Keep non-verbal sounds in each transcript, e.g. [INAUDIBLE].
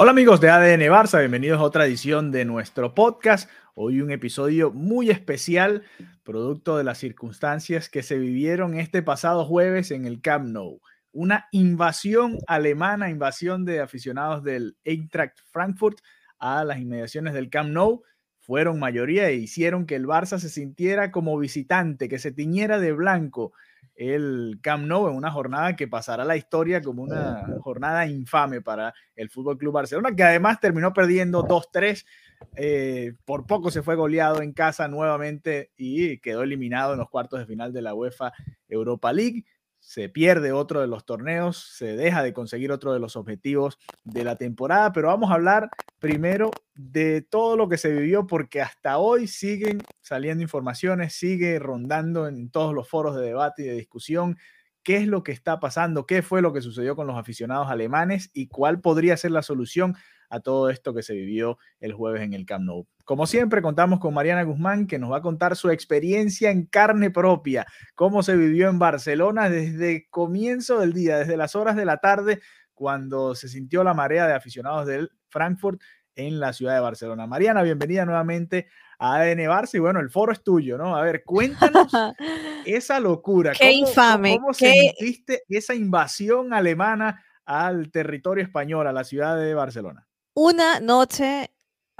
Hola amigos de ADN Barça, bienvenidos a otra edición de nuestro podcast. Hoy un episodio muy especial, producto de las circunstancias que se vivieron este pasado jueves en el Camp Nou. Una invasión alemana, invasión de aficionados del Eintracht Frankfurt a las inmediaciones del Camp Nou. Fueron mayoría e hicieron que el Barça se sintiera como visitante, que se tiñera de blanco el Camp Nou en una jornada que pasará a la historia como una jornada infame para el Fútbol Club Barcelona, que además terminó perdiendo 2-3. Eh, por poco se fue goleado en casa nuevamente y quedó eliminado en los cuartos de final de la UEFA Europa League. Se pierde otro de los torneos, se deja de conseguir otro de los objetivos de la temporada, pero vamos a hablar primero de todo lo que se vivió porque hasta hoy siguen saliendo informaciones, sigue rondando en todos los foros de debate y de discusión qué es lo que está pasando, qué fue lo que sucedió con los aficionados alemanes y cuál podría ser la solución a todo esto que se vivió el jueves en el Camp Nou. Como siempre, contamos con Mariana Guzmán, que nos va a contar su experiencia en carne propia, cómo se vivió en Barcelona desde comienzo del día, desde las horas de la tarde, cuando se sintió la marea de aficionados del Frankfurt en la ciudad de Barcelona. Mariana, bienvenida nuevamente a ADN Barça y bueno, el foro es tuyo, ¿no? A ver, cuéntanos [LAUGHS] esa locura. Qué ¿Cómo, infame. ¿Cómo qué... sentiste esa invasión alemana al territorio español, a la ciudad de Barcelona? Una noche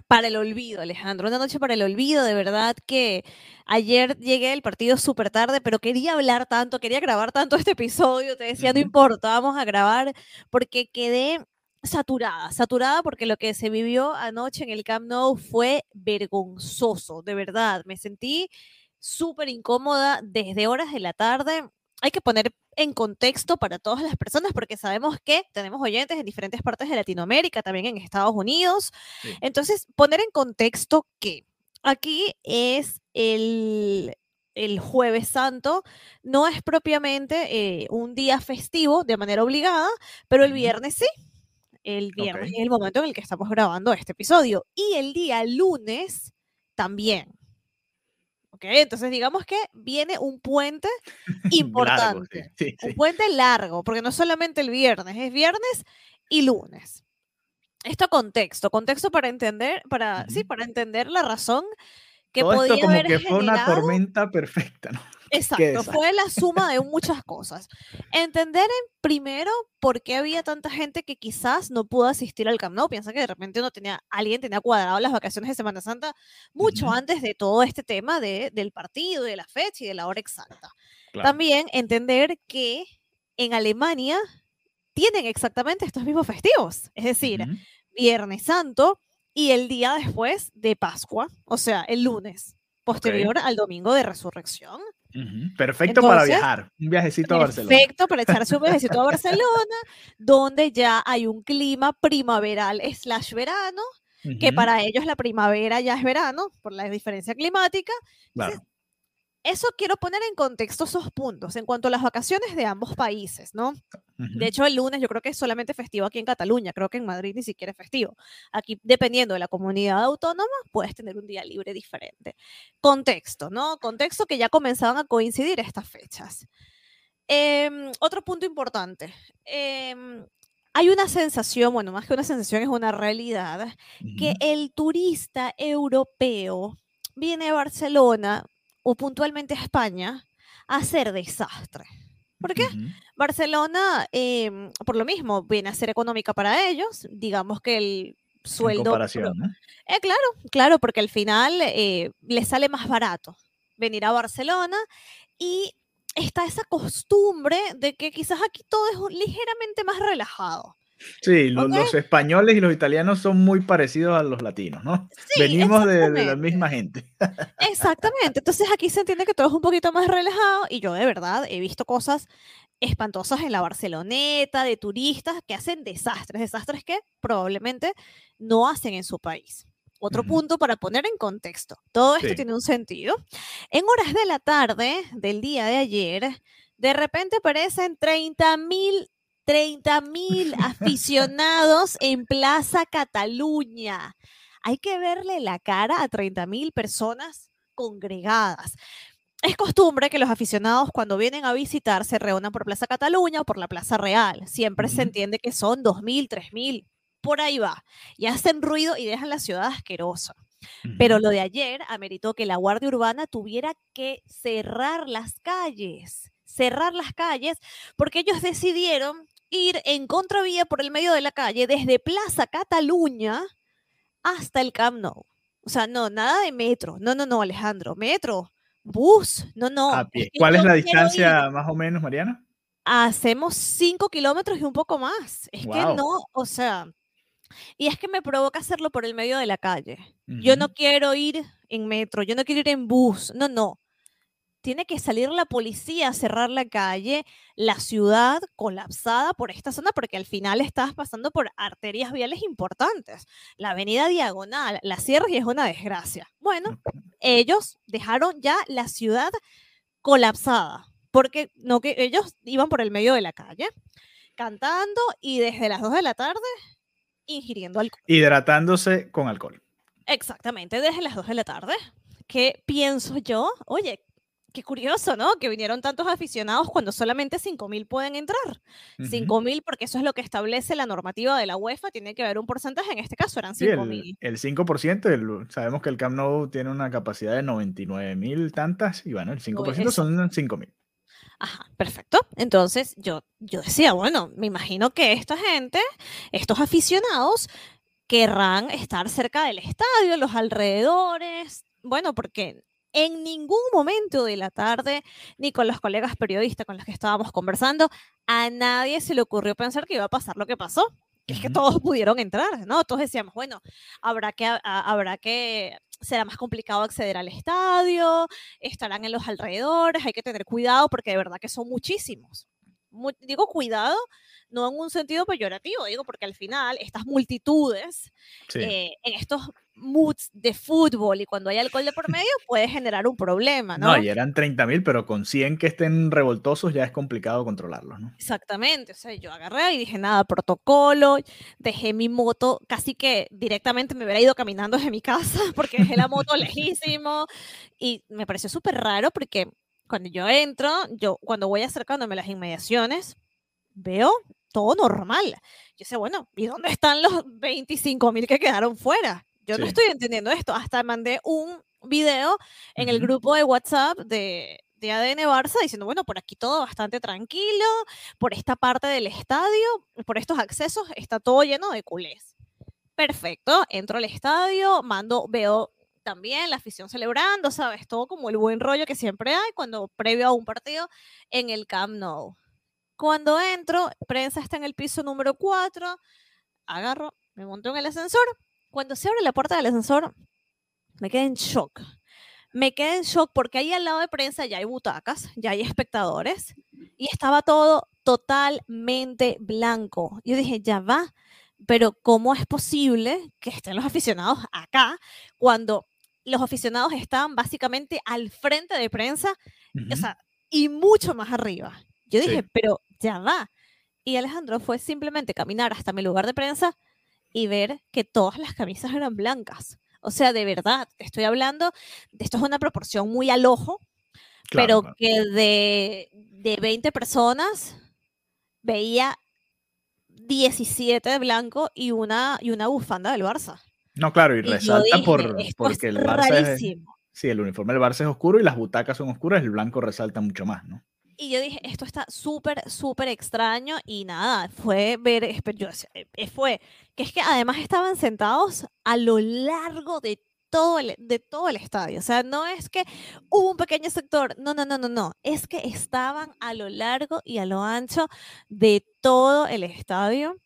para el olvido, Alejandro. Una noche para el olvido, de verdad que ayer llegué al partido súper tarde, pero quería hablar tanto, quería grabar tanto este episodio, te decía, no importa, vamos a grabar, porque quedé saturada, saturada porque lo que se vivió anoche en el Camp Nou fue vergonzoso, de verdad. Me sentí súper incómoda desde horas de la tarde. Hay que poner en contexto para todas las personas porque sabemos que tenemos oyentes en diferentes partes de Latinoamérica, también en Estados Unidos. Sí. Entonces, poner en contexto que aquí es el, el jueves santo, no es propiamente eh, un día festivo de manera obligada, pero el viernes sí. El viernes okay. es el momento en el que estamos grabando este episodio. Y el día lunes también. ¿Ok? Entonces digamos que viene un puente importante. [LAUGHS] largo, sí, sí, un puente largo, porque no solamente el viernes, es viernes y lunes. Esto contexto, contexto para entender, para, uh -huh. sí, para entender la razón que Todo podía esto como haber que fue una generado- tormenta perfecta, ¿no? Exacto, fue la suma de [LAUGHS] muchas cosas. Entender en primero por qué había tanta gente que quizás no pudo asistir al Camp Nou. Piensa que de repente uno tenía, alguien tenía cuadrado las vacaciones de Semana Santa mucho antes de todo este tema de, del partido, de la fecha y de la hora exacta. Claro. También entender que en Alemania tienen exactamente estos mismos festivos, es decir, Ujú. Viernes Santo y el día después de Pascua, o sea, el lunes posterior al domingo de resurrección. Perfecto para viajar. Un viajecito a Barcelona. Perfecto para echarse un viajecito a Barcelona, donde ya hay un clima primaveral slash verano, que Ujú. para ellos la primavera ya es verano, por la diferencia climática. Claro. Eso quiero poner en contexto esos puntos en cuanto a las vacaciones de ambos países, ¿no? De hecho, el lunes yo creo que es solamente festivo aquí en Cataluña, creo que en Madrid ni siquiera es festivo. Aquí, dependiendo de la comunidad autónoma, puedes tener un día libre diferente. Contexto, ¿no? Contexto que ya comenzaban a coincidir estas fechas. Em, otro punto importante. em, hay una sensación, bueno, más que una sensación, es una realidad, que el turista europeo viene a Barcelona o puntualmente a España a hacer desastre. ¿Por qué? Barcelona, em, por lo mismo, viene a ser económica para ellos. Digamos que el En sueldo... comparación. Eh, claro, claro, porque al final eh, les sale más barato venir a Barcelona y está esa costumbre de que quizás aquí todo es ligeramente más relajado. Sí, los españoles y los italianos son muy parecidos a los latinos, ¿no? Venimos de, la misma gente. Exactamente. Entonces aquí se entiende que todo es un poquito más relajado y yo de verdad he visto cosas espantosas en la Barceloneta, de turistas que hacen desastres, desastres que probablemente no hacen en su país. Otro punto para poner en contexto. Todo esto tiene un sentido. En horas de la tarde del día de ayer, de repente aparecen 30 mil 30 mil aficionados en Plaza Cataluña. Hay que verle la cara a 30 mil personas congregadas. Es costumbre que los aficionados cuando vienen a visitar se reúnan por Plaza Cataluña o por la Plaza Real. Siempre se entiende que son 2.000, 3.000, por ahí va. Y hacen ruido y dejan la ciudad asquerosa. Pero lo de ayer ameritó que la Guardia Urbana tuviera que cerrar las calles, cerrar las calles, porque ellos decidieron ir en contravía por el medio de la calle desde Plaza Cataluña hasta el Camp Nou. O sea, no, nada de metro. No, no, no, Alejandro. Metro, bus, no, no. ¿Cuál es la distancia más o menos, Mariana? Hacemos cinco kilómetros y un poco más. Es que no, o sea, y es que me provoca hacerlo por el medio de la calle. Yo no quiero ir en metro, yo no quiero ir en bus, no, no tiene que salir la policía a cerrar la calle, la ciudad colapsada por esta zona, porque al final estás pasando por arterias viales importantes. La avenida Diagonal, la sierra y es una desgracia. Bueno, ellos dejaron ya la ciudad colapsada, porque no que ellos iban por el medio de la calle cantando y desde las 2 de la tarde ingiriendo alcohol. Hidratándose con alcohol. Exactamente, desde las 2 de la tarde. ¿Qué pienso yo? Oye, qué curioso, ¿no? Que vinieron tantos aficionados cuando solamente 5.000 pueden entrar. 5.000 porque eso es lo que establece la normativa de la UEFA, tiene que haber un porcentaje, en este caso eran 5.000. el, 5%, sabemos que el Camp Nou tiene una capacidad de 99.000 tantas y bueno, el 5% son 5.000. Ajá, perfecto. Entonces yo, yo decía, bueno, me imagino que esta gente, estos aficionados, querrán estar cerca del estadio, los alrededores, bueno, porque en ningún momento de la tarde, ni con los colegas periodistas con los que estábamos conversando, a nadie se le ocurrió pensar que iba a pasar lo que pasó. Que es que todos [LAUGHS] pudieron entrar, ¿no? Todos decíamos, bueno, habrá que, habrá que, será más complicado acceder al estadio, estarán en los alrededores, hay que tener cuidado porque de verdad que son muchísimos. Digo cuidado, no en un sentido peyorativo, digo, porque al final estas multitudes eh, en estos moods de fútbol y cuando hay alcohol de por [LAUGHS] medio puede generar un problema, ¿no? No, y eran 30 mil, pero con 100 que estén revoltosos ya es complicado controlarlos, ¿no? Exactamente, o sea, yo agarré y dije, nada, protocolo, dejé mi moto, casi que directamente me hubiera ido caminando desde mi casa [LAUGHS] porque dejé la moto [LAUGHS] lejísimo y me pareció súper raro porque cuando yo entro, yo cuando voy acercándome a las inmediaciones, veo todo normal. Yo sé, bueno, ¿y dónde están los 25 mil que quedaron fuera? Yo no estoy entendiendo esto. Hasta mandé un video en el grupo de WhatsApp de, de ADN Barça diciendo, bueno, por aquí todo bastante tranquilo, por esta parte del estadio, por estos accesos, está todo lleno de culés. Perfecto, entro al estadio, mando, veo también la afición celebrando, ¿sabes? Todo como el buen rollo que siempre hay cuando previo a un partido en el Camp Nou. Cuando entro, prensa está en el piso número 4, agarro, me monto en el ascensor, cuando se abre la puerta del ascensor, me quedé en shock. Me quedé en shock porque ahí al lado de prensa ya hay butacas, ya hay espectadores y estaba todo totalmente blanco. Yo dije, ya va, pero ¿cómo es posible que estén los aficionados acá cuando los aficionados están básicamente al frente de prensa o sea, y mucho más arriba? Yo dije, pero ya va. Y Alejandro fue simplemente caminar hasta mi lugar de prensa y ver que todas las camisas eran blancas. O sea, de verdad, estoy hablando, de esto es una proporción muy al ojo, pero que de, de 20 personas veía 17 de blanco y una, y una bufanda del Barça. No, claro, y, resalta por, porque el Barça es, sí, el uniforme del Barça es oscuro y las butacas son oscuras, el blanco resalta mucho más, ¿no? Y yo dije, esto está súper, súper extraño y nada, fue ver, yo, eh, fue que es que además estaban sentados a lo largo de todo, el, de todo el estadio. O sea, no es que hubo un pequeño sector, no, no, no, no, no, es que estaban a lo largo y a lo ancho de todo el estadio.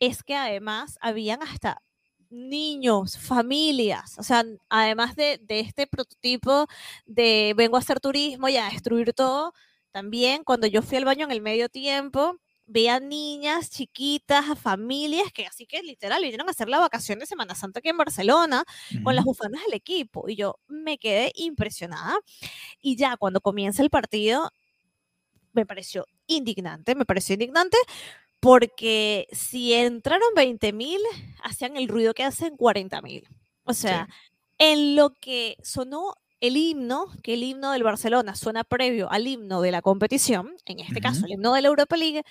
es que además habían hasta niños, familias, o sea, además de, de, este prototipo de vengo a hacer turismo y a destruir todo, también cuando yo fui al baño en el medio tiempo, veía niñas chiquitas, familias que así que literal vinieron a hacer la vacación de Semana Santa aquí en Barcelona con las bufandas del equipo y yo me quedé impresionada. Y ya cuando comienza el partido me pareció indignante, me pareció indignante porque si entraron 20 mil, hacían el ruido que hacen 40 mil. O sea, en lo que sonó el himno, que el himno del Barcelona suena previo al himno de la competición, en este caso el himno de la Europa League,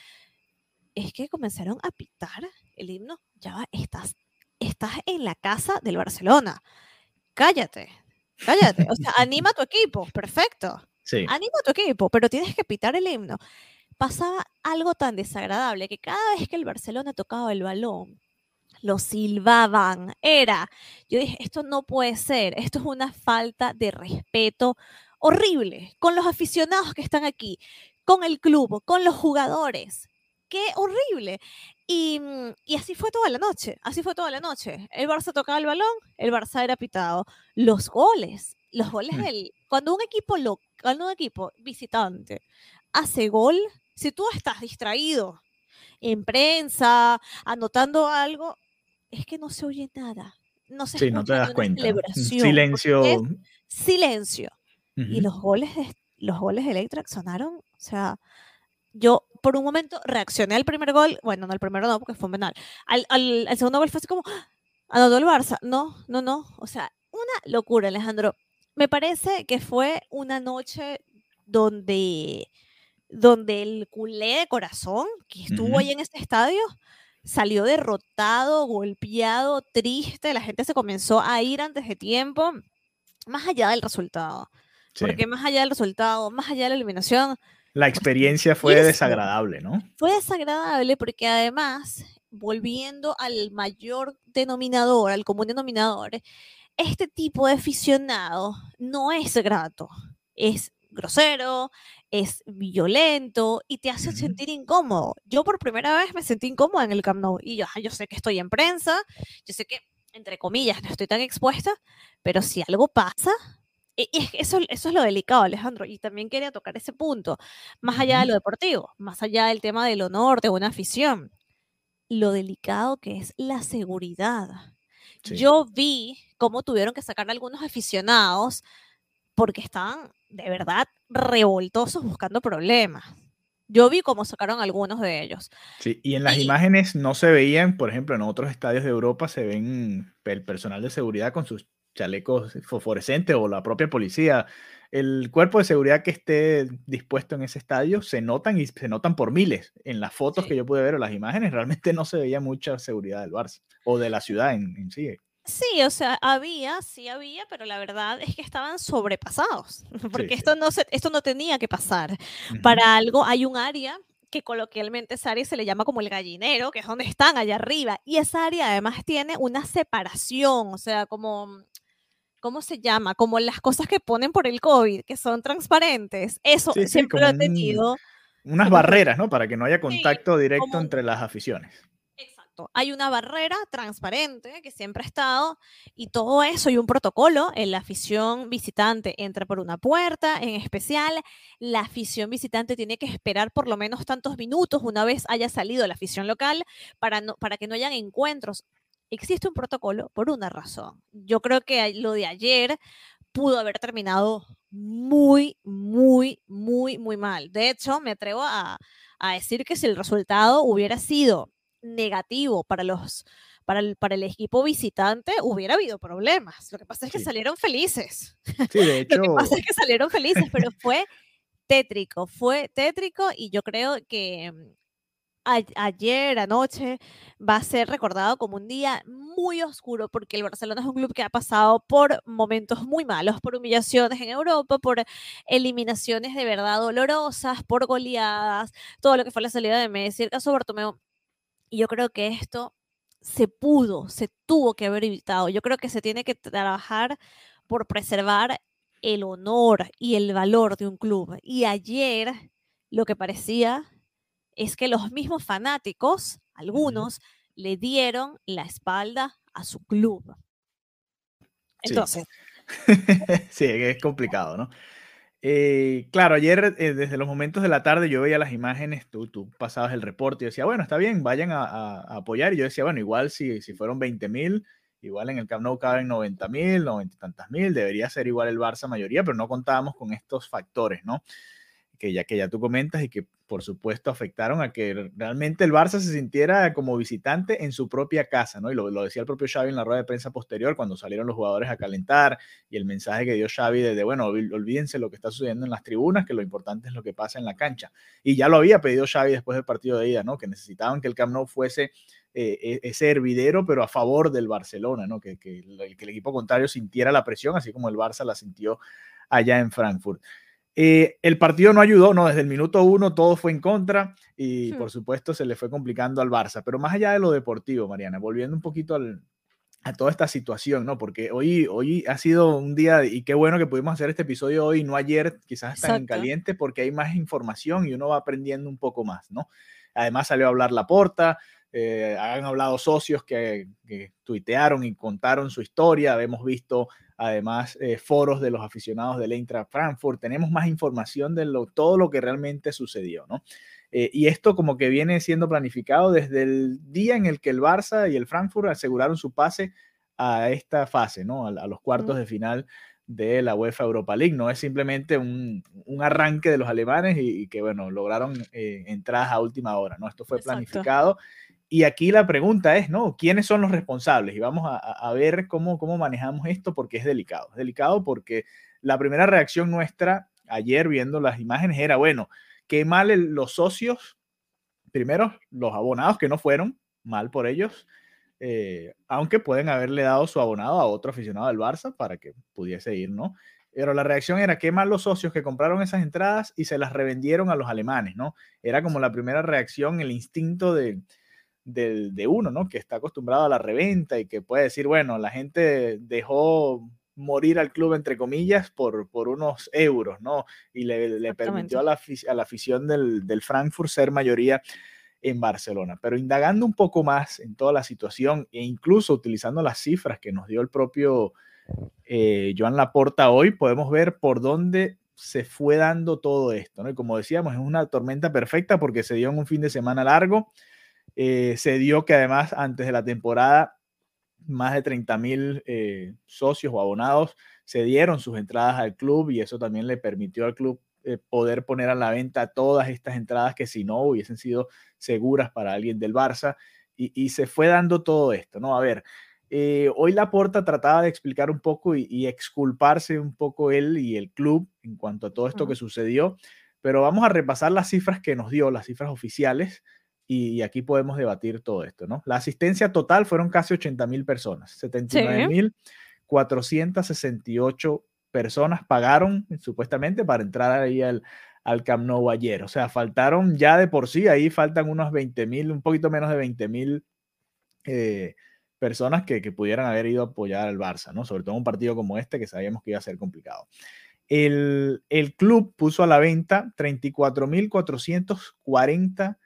es que comenzaron a pitar el himno. Ya va, estás, estás en la casa del Barcelona. Cállate, cállate. O sea, anima a tu equipo, perfecto. Sí. Anima a tu equipo, pero tienes que pitar el himno pasaba algo tan desagradable que cada vez que el Barcelona tocaba el balón, lo silbaban. Era, yo dije, esto no puede ser, esto es una falta de respeto horrible con los aficionados que están aquí, con el club, con los jugadores. Qué horrible. Y, mm, y, así fue toda la noche, así fue toda la noche. El Barça tocaba el balón, el Barça era pitado. Los goles, los goles mm. del... Cuando un equipo, lo, cuando un equipo visitante hace gol, si tú estás distraído en prensa, anotando algo, es que no se oye nada. No se sí, no te das cuenta. Silencio. Silencio. Y los goles de, los goles de sonaron, o sea, yo por un momento reaccioné al primer gol, bueno, no al primero no, porque fue un penal. Al, al, segundo gol fue así como, ¡Ah! anotó el Barça. No, no, no. O sea, una locura, Alejandro. Me parece que fue una noche donde donde el culé de corazón que estuvo ahí en este estadio salió derrotado, golpeado, triste, la gente se comenzó a ir antes de tiempo, más allá del resultado. Porque más allá del resultado, más allá de la eliminación. La experiencia fue desagradable, ¿no? Fue desagradable porque además, volviendo al mayor denominador, al común denominador, este tipo de aficionado no es grato, es grosero, es violento y te hace sentir incómodo. Yo por primera vez me sentí incómoda en el Camp Nou y yo, yo sé que estoy en prensa, yo sé que, entre comillas, no estoy tan expuesta, pero si algo pasa, y eso, eso es lo delicado, Alejandro, y también quería tocar ese punto, más allá de lo deportivo, más allá del tema del honor, de una afición, lo delicado que es la seguridad. Yo vi cómo tuvieron que sacar a algunos aficionados porque estaban de verdad revoltosos buscando problemas. Yo vi cómo sacaron algunos de ellos. Sí, y en las imágenes no se veían, por ejemplo, en otros estadios de Europa se ven el personal de seguridad con sus chalecos fosforescentes o la propia policía. El cuerpo de seguridad que esté dispuesto en ese estadio se notan y se notan por miles. En las fotos que yo pude ver o las imágenes realmente no se veía mucha seguridad del Barça o de la ciudad en, en sí. Sí, o sea, había, sí había, pero la verdad es que estaban sobrepasados, [LAUGHS] porque esto, no se, esto no tenía que pasar. Para algo hay un área que coloquialmente esa área se le llama como el gallinero, que es donde están allá arriba, y esa área además tiene una separación, o sea, como, ¿cómo se llama? Como las cosas que ponen por el COVID, que son transparentes. Eso siempre lo he tenido. unas barreras, ¿no? Para que no haya contacto directo entre las aficiones. Hay una barrera transparente que siempre ha estado y todo eso y un protocolo. En la afición visitante entra por una puerta en especial. La afición visitante tiene que esperar por lo menos tantos minutos una vez haya salido la afición local para, no, para que no hayan encuentros. Existe un protocolo por una razón. Yo creo que lo de ayer pudo haber terminado muy, muy, muy, muy mal. De hecho, me atrevo a, a decir que si el resultado hubiera sido negativo para los para el, para el equipo visitante hubiera habido problemas. Lo que pasa es que salieron felices. [LAUGHS] Sí, de hecho. Lo que pasa es que salieron felices, pero fue tétrico, fue tétrico y yo creo que mm, ayer, anoche, va a ser recordado como un día muy oscuro porque el Barcelona es un club que ha pasado por momentos muy malos, por humillaciones en Europa, por eliminaciones de verdad dolorosas, por goleadas, todo lo que fue la salida de Messi, el caso Bartomeu y yo creo que esto se pudo, se tuvo que haber evitado. Yo creo que se tiene que trabajar por preservar el honor y el valor de un club. Y ayer lo que parecía es que los mismos fanáticos, algunos, le dieron la espalda a su club. Entonces. [LAUGHS] Sí, es complicado, ¿no? Eh, claro, ayer eh, desde los momentos de la tarde yo veía las imágenes, tú, pasabas el reporte y decía, bueno, está bien, vayan a, apoyar. Y yo decía, bueno, igual si, si fueron 20 mil, igual en el Camp Nou caben 90 mil, 90 y tantas mil, debería ser igual el Barça mayoría, pero no contábamos con estos factores, ¿no? Que ya, que ya tú comentas y que por supuesto, afectaron a que realmente el Barça se sintiera como visitante en su propia casa, ¿no? Y lo, decía el propio Xavi en la rueda de prensa posterior, cuando salieron los jugadores a calentar, y el mensaje que dio Xavi de, bueno, olvídense lo que está sucediendo en las tribunas, que lo importante es lo que pasa en la cancha. Y ya lo había pedido Xavi después del partido de ida, ¿no? Que necesitaban que el Camp Nou fuese eh, e, ese hervidero, pero a favor del Barcelona, ¿no? Que, el equipo contrario sintiera la presión, así como el Barça la sintió allá en Frankfurt. Eh, el partido no ayudó, ¿no? Desde el minuto uno todo fue en contra y por supuesto se le fue complicando al Barça. Pero más allá de lo deportivo, Mariana, volviendo un poquito a toda esta situación, ¿no? Porque hoy, hoy ha sido un día y qué bueno que pudimos hacer este episodio hoy, no ayer, quizás tan en caliente, porque hay más información y uno va aprendiendo un poco más, ¿no? Además salió a hablar la porta, eh, han hablado socios que, que, tuitearon y contaron su historia, hemos visto además eh, foros de los aficionados del Eintracht Frankfurt, tenemos más información de lo, todo lo que realmente sucedió, ¿no? Eh, y esto como que viene siendo planificado desde el día en el que el Barça y el Frankfurt aseguraron su pase a esta fase, ¿no? A, los cuartos de final de la UEFA Europa League. No es simplemente un, arranque de los alemanes y, que, bueno, lograron eh, entradas a última hora, ¿no? Esto fue planificado y aquí la pregunta es, ¿no? ¿Quiénes son los responsables? Y vamos a, ver cómo, cómo manejamos esto porque es delicado. Delicado porque la primera reacción nuestra ayer viendo las imágenes era, bueno, qué mal los socios, primero los abonados que no fueron, mal por ellos, eh, aunque pueden haberle dado su abonado a otro aficionado del Barça para que pudiese ir, ¿no? Pero la reacción era qué mal los socios que compraron esas entradas y se las revendieron a los alemanes, ¿no? Era como la primera reacción, el instinto de, de uno, ¿no? Que está acostumbrado a la reventa y que puede decir, bueno, la gente dejó morir al club, entre comillas, por, por unos euros, ¿no? Y le, permitió a la, a la afición del, del, Frankfurt ser mayoría en Barcelona. Pero indagando un poco más en toda la situación e incluso utilizando las cifras que nos dio el propio eh, Joan Laporta hoy, podemos ver por dónde se fue dando todo esto, ¿no? Y como decíamos, es una tormenta perfecta porque se dio en un fin de semana largo, eh, se dio que además antes de la temporada más de 30 mil eh, socios o abonados se dieron sus entradas al club y eso también le permitió al club eh, poder poner a la venta todas estas entradas que si no hubiesen sido seguras para alguien del Barça. Y, se fue dando todo esto, ¿no? A ver, hoy Laporta trataba de explicar un poco y, exculparse un poco él y el club en cuanto a todo esto que sucedió, pero vamos a repasar las cifras que nos dio, las cifras oficiales y, aquí podemos debatir todo esto, ¿no? La asistencia total fueron casi 80 mil personas, 79 mil 468 personas pagaron supuestamente para entrar ahí al, al Camp Nou ayer. O sea, faltaron ya de por sí, ahí faltan unos 20 mil, un poquito menos de 20 mil eh, personas que, que, pudieran haber ido a apoyar al Barça, ¿no? Sobre todo un partido como este que sabíamos que iba a ser complicado. El, el club puso a la venta 34.440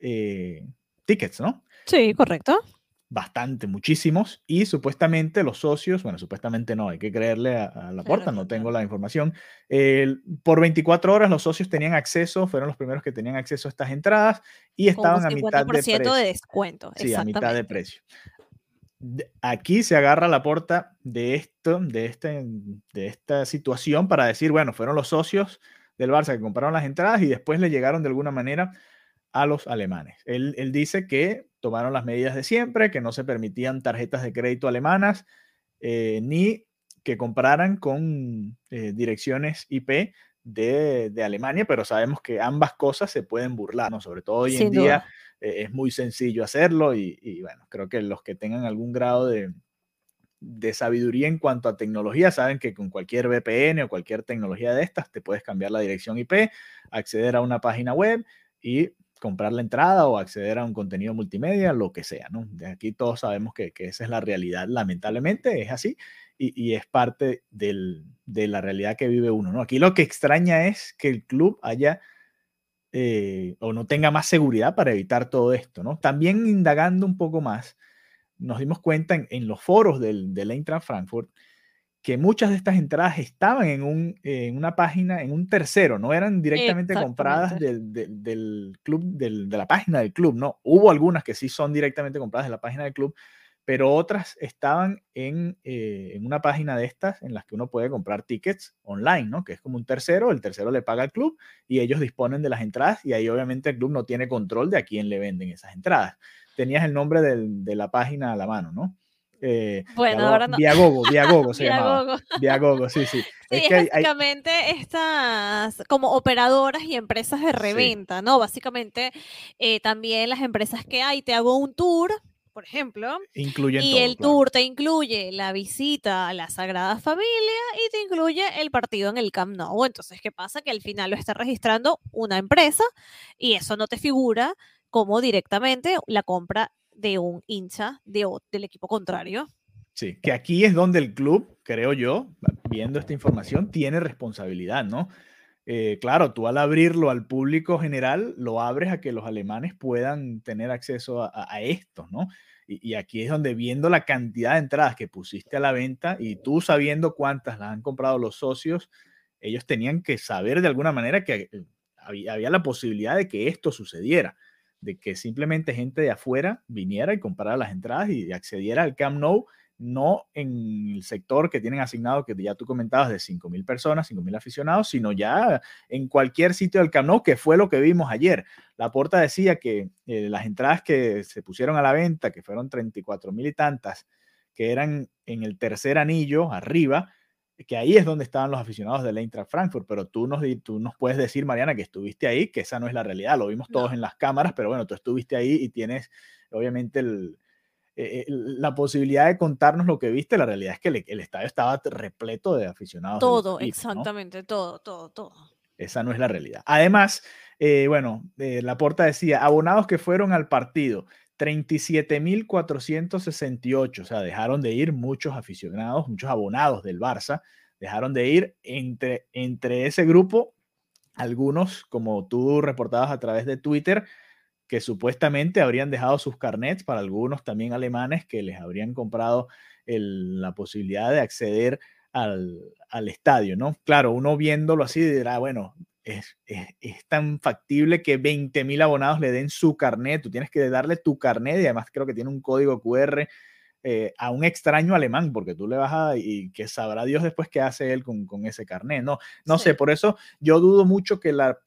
eh, tickets, ¿no? Sí, correcto. Bastante, muchísimos. Y supuestamente los socios, bueno, supuestamente no, hay que creerle a, la puerta, no tengo la información. por 24 horas los socios tenían acceso, fueron los primeros que tenían acceso a estas entradas y estaban a mitad de precio. de descuento. Sí, a mitad de precio. Aquí se agarra la puerta de esto, de, este, de esta situación para decir, bueno, fueron los socios del Barça que compraron las entradas y después le llegaron de alguna manera a los alemanes. Él, dice que tomaron las medidas de siempre, que no se permitían tarjetas de crédito alemanas, eh, ni que compraran con eh, direcciones IP de, Alemania, pero sabemos que ambas cosas se pueden burlar, ¿no? Sobre todo hoy en día eh, es muy sencillo hacerlo y, bueno, creo que los que tengan algún grado de, de sabiduría en cuanto a tecnología saben que con cualquier VPN o cualquier tecnología de estas te puedes cambiar la dirección IP, acceder a una página web y comprar la entrada o acceder a un contenido multimedia, lo que sea, ¿no? De aquí todos sabemos que, esa es la realidad, lamentablemente es así y, es parte de la realidad que vive uno, ¿no? Aquí lo que extraña es que el club haya eh, o no tenga más seguridad para evitar todo esto, ¿no? También indagando un poco más, nos dimos cuenta en, los foros del, del Eintracht Frankfurt que muchas de estas entradas estaban en, un, en una página, en un tercero, no eran directamente compradas del, del, club, de la página del club, ¿no? Hubo algunas que sí son directamente compradas de la página del club, pero otras estaban en, eh, en, una página de estas en las que uno puede comprar tickets online, ¿no? Que es como un tercero, el tercero le paga al club y ellos disponen de las entradas y ahí obviamente el club no tiene control de a quién le venden esas entradas. Tenías el nombre de la página a la mano, ¿no? Eh, bueno, ahora no. Viagogo, Viagogo se llamaba. Viagogo, sí, sí. Sí, es, básicamente estas como operadoras y empresas de reventa, ¿no? Básicamente eh, también las empresas que hay, te hago un tour, por ejemplo, Incluyen y el tour te incluye la visita a la Sagrada Familia y te incluye el partido en el Camp Nou. Entonces, ¿qué pasa? Que al final lo está registrando una empresa y eso no te figura como directamente la compra de un hincha de, del equipo contrario. Sí, que aquí es donde el club, creo yo, viendo esta información, tiene responsabilidad, ¿no? Eh, claro, tú al abrirlo al público general, lo abres a que los alemanes puedan tener acceso a, esto, ¿no? Y, aquí es donde viendo la cantidad de entradas que pusiste a la venta y tú sabiendo cuántas las han comprado los socios, ellos tenían que saber de alguna manera que eh, había la posibilidad de que esto sucediera de que simplemente gente de afuera viniera y comprara las entradas y accediera al Camp Nou, no en el sector que tienen asignado, que ya tú comentabas, de 5.000 personas, 5.000 aficionados, sino ya en cualquier sitio del Camp Nou, que fue lo que vimos ayer. La porta decía que eh, las entradas que se pusieron a la venta, que fueron 34.000 y tantas, que eran en el tercer anillo, arriba, que ahí es donde estaban los aficionados del Eintracht Frankfurt, pero tú nos, tú nos puedes decir, Mariana, que estuviste ahí, que esa no es la realidad, lo vimos todos en las cámaras, pero bueno, tú estuviste ahí y tienes obviamente eh, eh, la posibilidad de contarnos lo que viste, la realidad es que el, estadio estaba repleto de aficionados. Todo, exactamente, todo, todo, todo. Esa no es la realidad. Además, eh, bueno, la porta decía, abonados que fueron al partido, 37.468, o sea, dejaron de ir muchos aficionados, muchos abonados del Barça, dejaron de ir entre, entre ese grupo, algunos, como tú reportabas a través de Twitter, que supuestamente habrían dejado sus carnets para algunos también alemanes que les habrían comprado la posibilidad de acceder al, al, estadio, ¿no? Claro, uno viéndolo así dirá, bueno, es, tan factible que 20 mil abonados le den su carnet. Tú tienes que darle tu carnet y además creo que tiene un código QR eh, a un extraño alemán, porque tú le vas a, y que sabrá Dios después qué hace él con, ese carnet. No, no sé, por eso yo dudo mucho que la,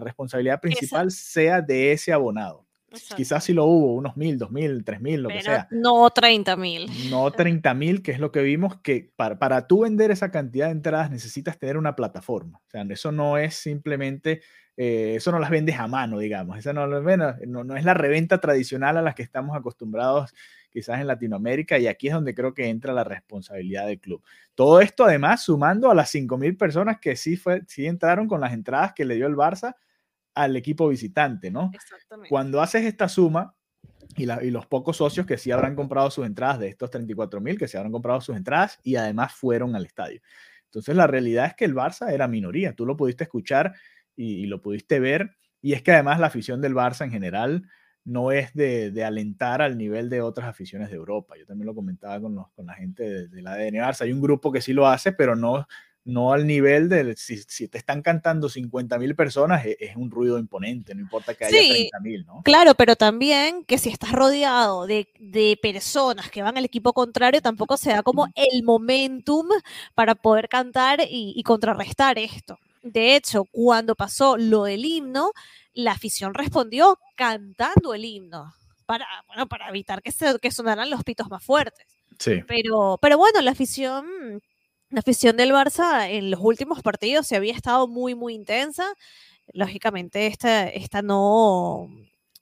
responsabilidad principal sea de ese abonado. Quizás si lo hubo, unos mil, dos mil, tres mil, lo que sea. No 30 mil. No 30 mil, que es lo que vimos, que para, para tú vender esa cantidad de entradas necesitas tener una plataforma. O sea, eso no es simplemente, eh, eso no las vendes a mano, digamos. Eso no, no, no es la reventa tradicional a la que estamos acostumbrados quizás en Latinoamérica y aquí es donde creo que entra la responsabilidad del club. Todo esto además sumando a las 5 mil personas que sí, fue, sí entraron con las entradas que le dio el Barça al equipo visitante, ¿no? Exactamente. Cuando haces esta suma y, los pocos socios que sí habrán comprado sus entradas, de estos 34 mil que se habrán comprado sus entradas y además fueron al estadio. Entonces la realidad es que el Barça era minoría, tú lo pudiste escuchar y, lo pudiste ver, y es que además la afición del Barça en general no es de, alentar al nivel de otras aficiones de Europa. Yo también lo comentaba con, con la gente de, de la ADN Barça. Hay un grupo que sí lo hace, pero no, no al nivel de si, te están cantando 50 mil personas, e, es, un ruido imponente, no importa que haya 30 mil, ¿no? Claro, pero también que si estás rodeado de, personas que van al equipo contrario, tampoco se da como el momentum para poder cantar y, contrarrestar esto. De hecho, cuando pasó lo del himno, la afición respondió cantando el himno para, bueno, para evitar que, se, que sonaran los pitos más fuertes. Sí. Pero, pero bueno, la afición la afición del Barça en los últimos partidos se había estado muy, muy intensa. Lógicamente, esta, esta no,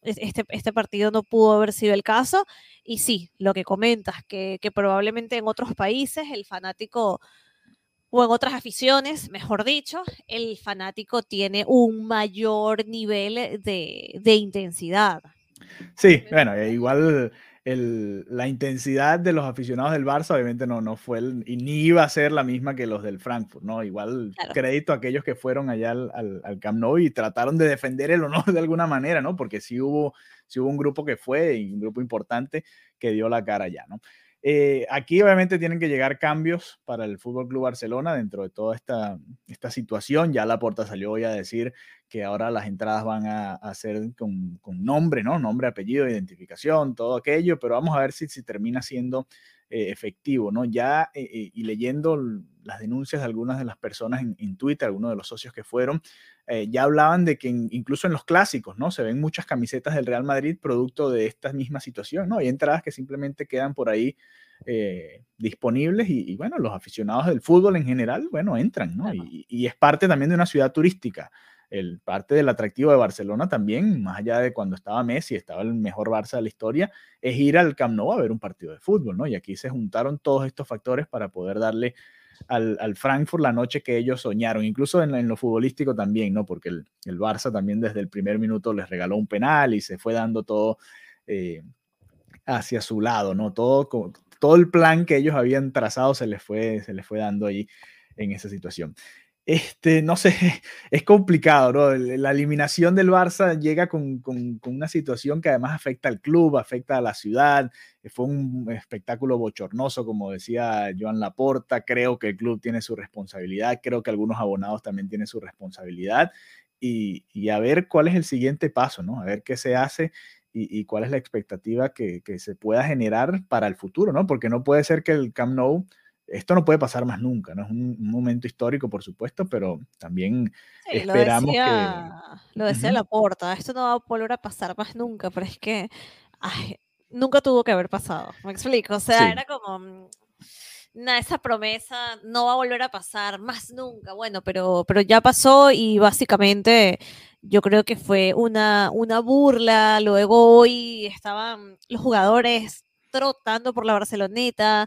este, este partido no pudo haber sido el caso. Y sí, lo que comentas, que, que probablemente en otros países el fanático, o en otras aficiones, mejor dicho, el fanático tiene un mayor nivel de, de intensidad. Sí, bueno, igual la intensidad de los aficionados del Barça obviamente no, no fue y ni iba a ser la misma que los del Frankfurt, ¿no? Igual crédito a aquellos que fueron allá al, al, Camp Nou y trataron de defender el honor [LAUGHS] de alguna manera, ¿no? Porque sí hubo, sí hubo un grupo que fue y un grupo importante que dio la cara allá, ¿no? Eh, aquí obviamente tienen que llegar cambios para el Fútbol Club Barcelona dentro de toda esta, esta situación. Ya la puerta salió hoy a decir que ahora las entradas van a, ser con, nombre, ¿no? Nombre, apellido, identificación, todo aquello, pero vamos a ver si, si termina siendo eh, efectivo, ¿no? Ya eh, y leyendo las denuncias de algunas de las personas en, Twitter, algunos de los socios que fueron, ya hablaban de que incluso en los clásicos, ¿no? Se ven muchas camisetas del Real Madrid producto de esta misma situación, ¿no? Hay entradas que simplemente quedan por ahí eh, disponibles y, bueno, los aficionados del fútbol en general, bueno, entran, ¿no? Y, es parte también de una ciudad turística. El, parte del atractivo de Barcelona también, más allá de cuando estaba Messi, estaba el mejor Barça de la historia, es ir al Camp Nou a ver un partido de fútbol, ¿no? Y aquí se juntaron todos estos factores para poder darle al, al Frankfurt la noche que ellos soñaron, incluso en, lo futbolístico también, ¿no? Porque el, el, Barça también desde el primer minuto les regaló un penal y se fue dando todo eh, hacia su lado, ¿no? Todo, todo el plan que ellos habían trazado se les fue, se les fue dando ahí en esa situación. Este, no sé, [LAUGHS] es complicado, ¿no? La eliminación del Barça llega con, con, una situación que además afecta al club, afecta a la ciudad. Fue un espectáculo bochornoso, como decía Joan Laporta. Creo que el club tiene su responsabilidad, creo que algunos abonados también tienen su responsabilidad. Y, y a ver cuál es el siguiente paso, ¿no? A ver qué se hace y, cuál es la expectativa que, se pueda generar para el futuro, ¿no? Porque no puede ser que el Camp Nou, esto no puede pasar más nunca, ¿no? Es un, momento histórico, por supuesto, pero también esperamos que... Lo decía la porta, esto no va a volver a pasar más nunca, pero es que nunca tuvo que haber pasado, me explico, o sea, era como mm, esa promesa no va a volver a pasar más nunca. Bueno, pero, pero ya pasó y básicamente yo creo que fue una, una burla. Luego hoy estaban los jugadores trotando por la Barceloneta,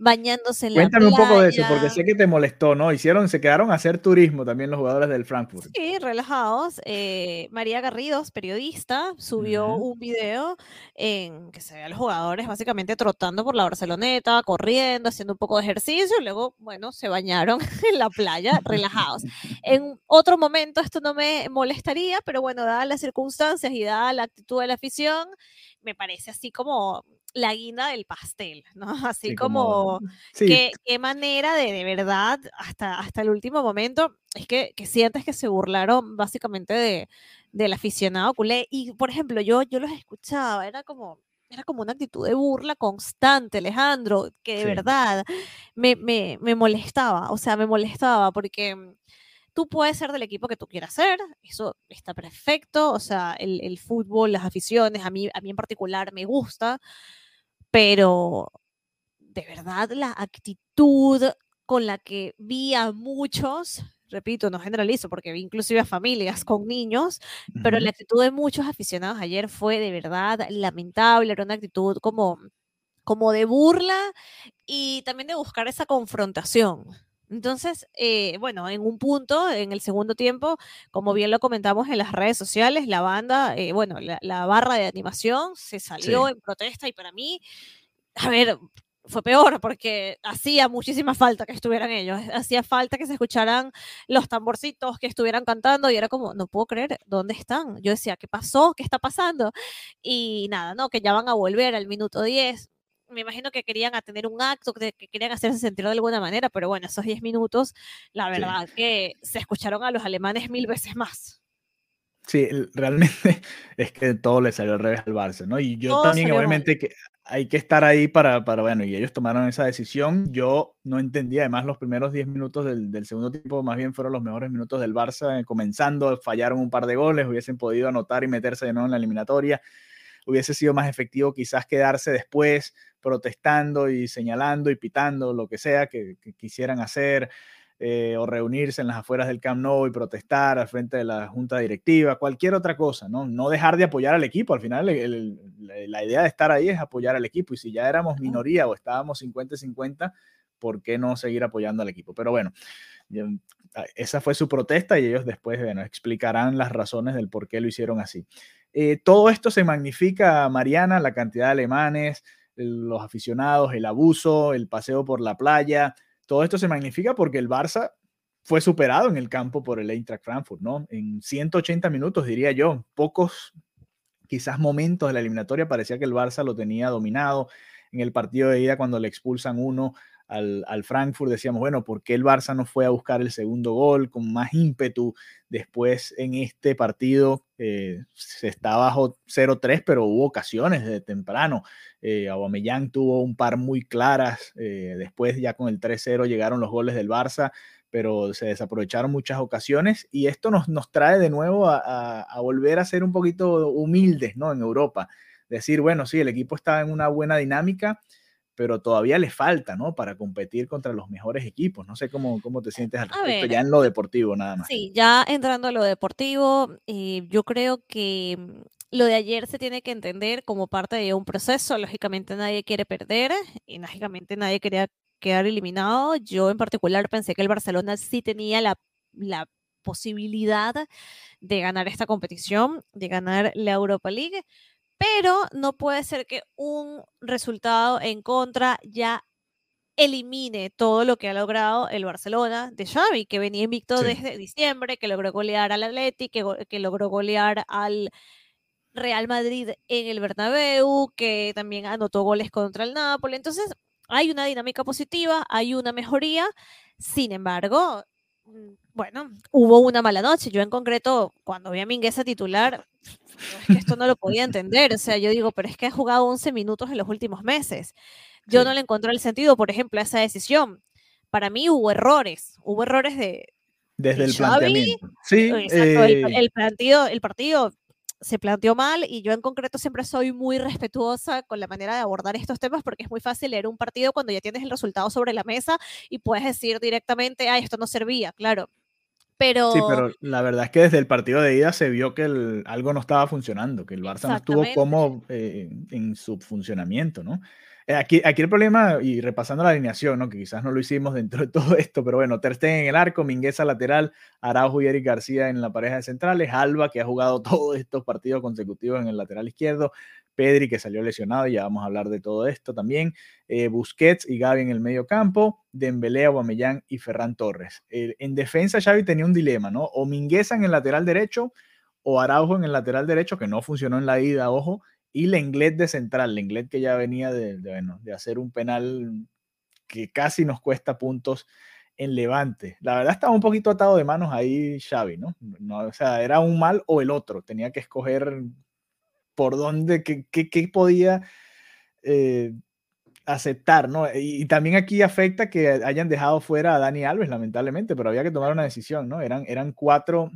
bañándose en Cuéntame la Cuéntame un poco de eso, porque sé que te molestó, ¿no? Hicieron, se quedaron a hacer turismo también los jugadores del Frankfurt. Sí, relajados. Eh, María Garridos, periodista, subió un video en que se ve a los jugadores básicamente trotando por la Barceloneta, corriendo, haciendo un poco de ejercicio, y luego, bueno, se bañaron [LAUGHS] en la playa, relajados. En otro momento esto no me molestaría, pero bueno, dadas las circunstancias y dada la actitud de la afición, me parece así como la guinda del pastel, ¿no? [LAUGHS] Así como, qué, manera de, de verdad, hasta, hasta el último momento, es que, que sientes que se burlaron básicamente de, del aficionado culé. Y, por ejemplo, yo, yo los escuchaba, era como, era como una actitud de burla constante, Alejandro, que de verdad me, me, me molestaba, o sea, me molestaba porque Tú puedes ser del equipo que tú quieras ser, eso está perfecto, o sea, el, el, fútbol, las aficiones, a mí, a mí en particular me gusta, pero de verdad la actitud con la que vi a muchos, repito, no generalizo porque vi inclusive a familias con niños, pero la actitud de muchos aficionados ayer fue de verdad lamentable, era una actitud como, como de burla y también de buscar esa confrontación. Entonces, eh, bueno, en un punto, en el segundo tiempo, como bien lo comentamos en las redes sociales, la banda, eh, bueno, la, barra de animación se salió en protesta y para mí, a ver, fue peor porque hacía muchísima falta que estuvieran ellos, hacía falta que se escucharan los tamborcitos, que estuvieran cantando y era como, no puedo creer, ¿dónde están? Yo decía, ¿qué pasó? ¿Qué está pasando? Y nada, no, que ya van a volver al minuto 10 me imagino que querían tener un acto, que, querían hacerse sentir de alguna manera, pero bueno, esos 10 minutos, la verdad que se escucharon a los alemanes mil veces más. Sí, realmente [LAUGHS] es que todo le salió al revés al Barça, ¿no? Y yo también, obviamente, que hay que estar ahí para, para, bueno, y ellos tomaron esa decisión. Yo no entendía, además, los primeros 10 minutos del, del, segundo tiempo, más bien fueron los mejores minutos del Barça, comenzando, fallaron un par de goles, hubiesen podido anotar y meterse de nuevo en la eliminatoria hubiese sido más efectivo quizás quedarse después protestando y señalando y pitando lo que sea que, quisieran hacer. Eh, o reunirse en las afueras del Camp Nou y protestar al frente de la junta directiva, cualquier otra cosa, ¿no? No dejar de apoyar al equipo. Al final, la idea de estar ahí es apoyar al equipo. Y si ya éramos minoría o estábamos 50-50, ¿por qué no seguir apoyando al equipo? Pero bueno, esa fue su protesta y ellos después, bueno, explicarán las razones del por qué lo hicieron así. Eh, todo esto se magnifica, Mariana, la cantidad de alemanes, los aficionados, el abuso, el paseo por la playa, todo esto se magnifica porque el Barça fue superado en el campo por el Eintracht Frankfurt, ¿no? En 180 minutos, diría yo, pocos quizás momentos de la eliminatoria parecía que el Barça lo tenía dominado. En el partido de ida, cuando le expulsan uno al, Frankfurt, decíamos, bueno, ¿por qué el Barça no fue a buscar el segundo gol con más ímpetu? Después en este partido eh, se está bajo 0-3, pero hubo ocasiones de temprano. Eh, Aubameyang tuvo un par muy claras. Eh, después ya con el 3-0 llegaron los goles del Barça pero se desaprovecharon muchas ocasiones y esto nos, nos trae de nuevo a, a, volver a ser un poquito humildes ¿no? en Europa. Decir, bueno, sí, el equipo está en una buena dinámica, pero todavía le falta, ¿no? Para competir contra los mejores equipos. No sé cómo, cómo te sientes al respecto, ya en lo deportivo nada más. Sí, ya entrando a lo deportivo, eh, yo creo que mm, lo de ayer se tiene que entender como parte de un proceso. Lógicamente nadie quiere perder y lógicamente nadie quería quedar eliminado. Yo en particular pensé que el Barcelona sí tenía la, la posibilidad de ganar esta competición, de ganar la Europa League, pero no puede ser que un resultado en contra ya elimine todo lo que ha logrado el Barcelona de Xavi, que venía invicto sí. desde diciembre, que logró golear al Atleti, que, que logró golear al Real Madrid en el Bernabéu, que también anotó goles contra el Napoli. Entonces, hay una dinámica positiva, hay una mejoría, sin embargo, bueno, hubo una mala noche. Yo en concreto, cuando vi a Mingueza titular, es que esto no lo podía entender. O sea, yo digo, pero es que ha jugado 11 minutos en los últimos meses. Yo sí. no le encontré el sentido, por ejemplo, a esa decisión. Para mí hubo errores, hubo errores de... Desde de el Xavi, planteamiento. Sí, exacto, eh... el, el, partido, el partido se planteó mal y yo en concreto siempre soy muy respetuosa con la manera de abordar estos temas porque es muy fácil leer un partido cuando ya tienes el resultado sobre la mesa y puedes decir directamente, ah, esto no servía, claro. Pero... Sí, pero la verdad es que desde el partido de ida se vio que el, algo no estaba funcionando, que el Barça no estuvo como eh, en su funcionamiento, ¿no? Eh, aquí, el problema, y repasando la alineación, ¿no? que quizás no lo hicimos dentro de [LAUGHS] todo esto, pero bueno, Ter Stegen en el arco, Mingueza lateral, Araujo y Eric García en la pareja de centrales, Alba, que ha jugado [LAUGHS] todos estos partidos consecutivos en el lateral izquierdo, Pedri, que salió lesionado, y ya vamos a hablar de todo esto también, eh, Busquets y Gaby en el medio campo, Dembélé, Aubameyang y Ferran Torres. En defensa Xavi tenía un dilema, ¿no? O Mingueza en el lateral derecho, o Araujo en el lateral derecho, que no funcionó en la ida, ojo, y Lenglet de central, Lenglet que ya venía de, bueno, de hacer un penal que casi nos cuesta puntos en Levante. La verdad estaba un poquito atado de manos ahí Xavi, ¿no? no o sea, era un mal o el otro, tenía que escoger por dónde, qué, qué, qué podía eh, aceptar, ¿no? Y, y, también aquí afecta que hayan dejado fuera a Dani Alves, lamentablemente, pero había que tomar una decisión, ¿no? Eran, eran cuatro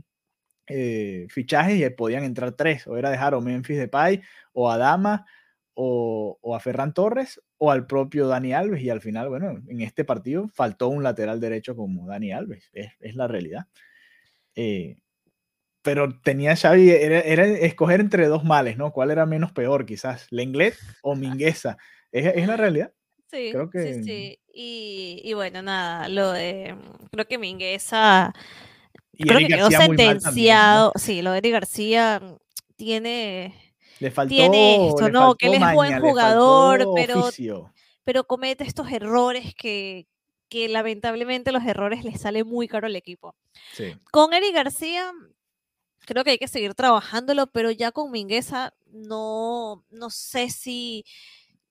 eh, fichajes y podían entrar tres, o era dejar o Memphis Depay o a Dama o, o, a Ferran Torres o al propio Dani Alves y al final, bueno, en este partido faltó un lateral derecho como Dani Alves, es, es la realidad. Eh, pero tenía Xavi, era, era, escoger entre dos males, ¿no? ¿Cuál era menos peor quizás? ¿Lenglet o Mingueza? Es, es la realidad. Sí, creo que... sí, sí. Y, y bueno, nada, lo de, creo que Mingueza y creo Eric que quedó sentenciado. También, ¿no? Sí, lo de Eric García tiene. Le faltó, tiene esto, le ¿no? faltó que él es maña, buen jugador, pero, oficio. pero comete estos errores que, que lamentablemente los errores le salen muy caro al equipo. Sí. Con Eric García, creo que hay que seguir trabajándolo, pero ya con Mingueza, no, no sé si.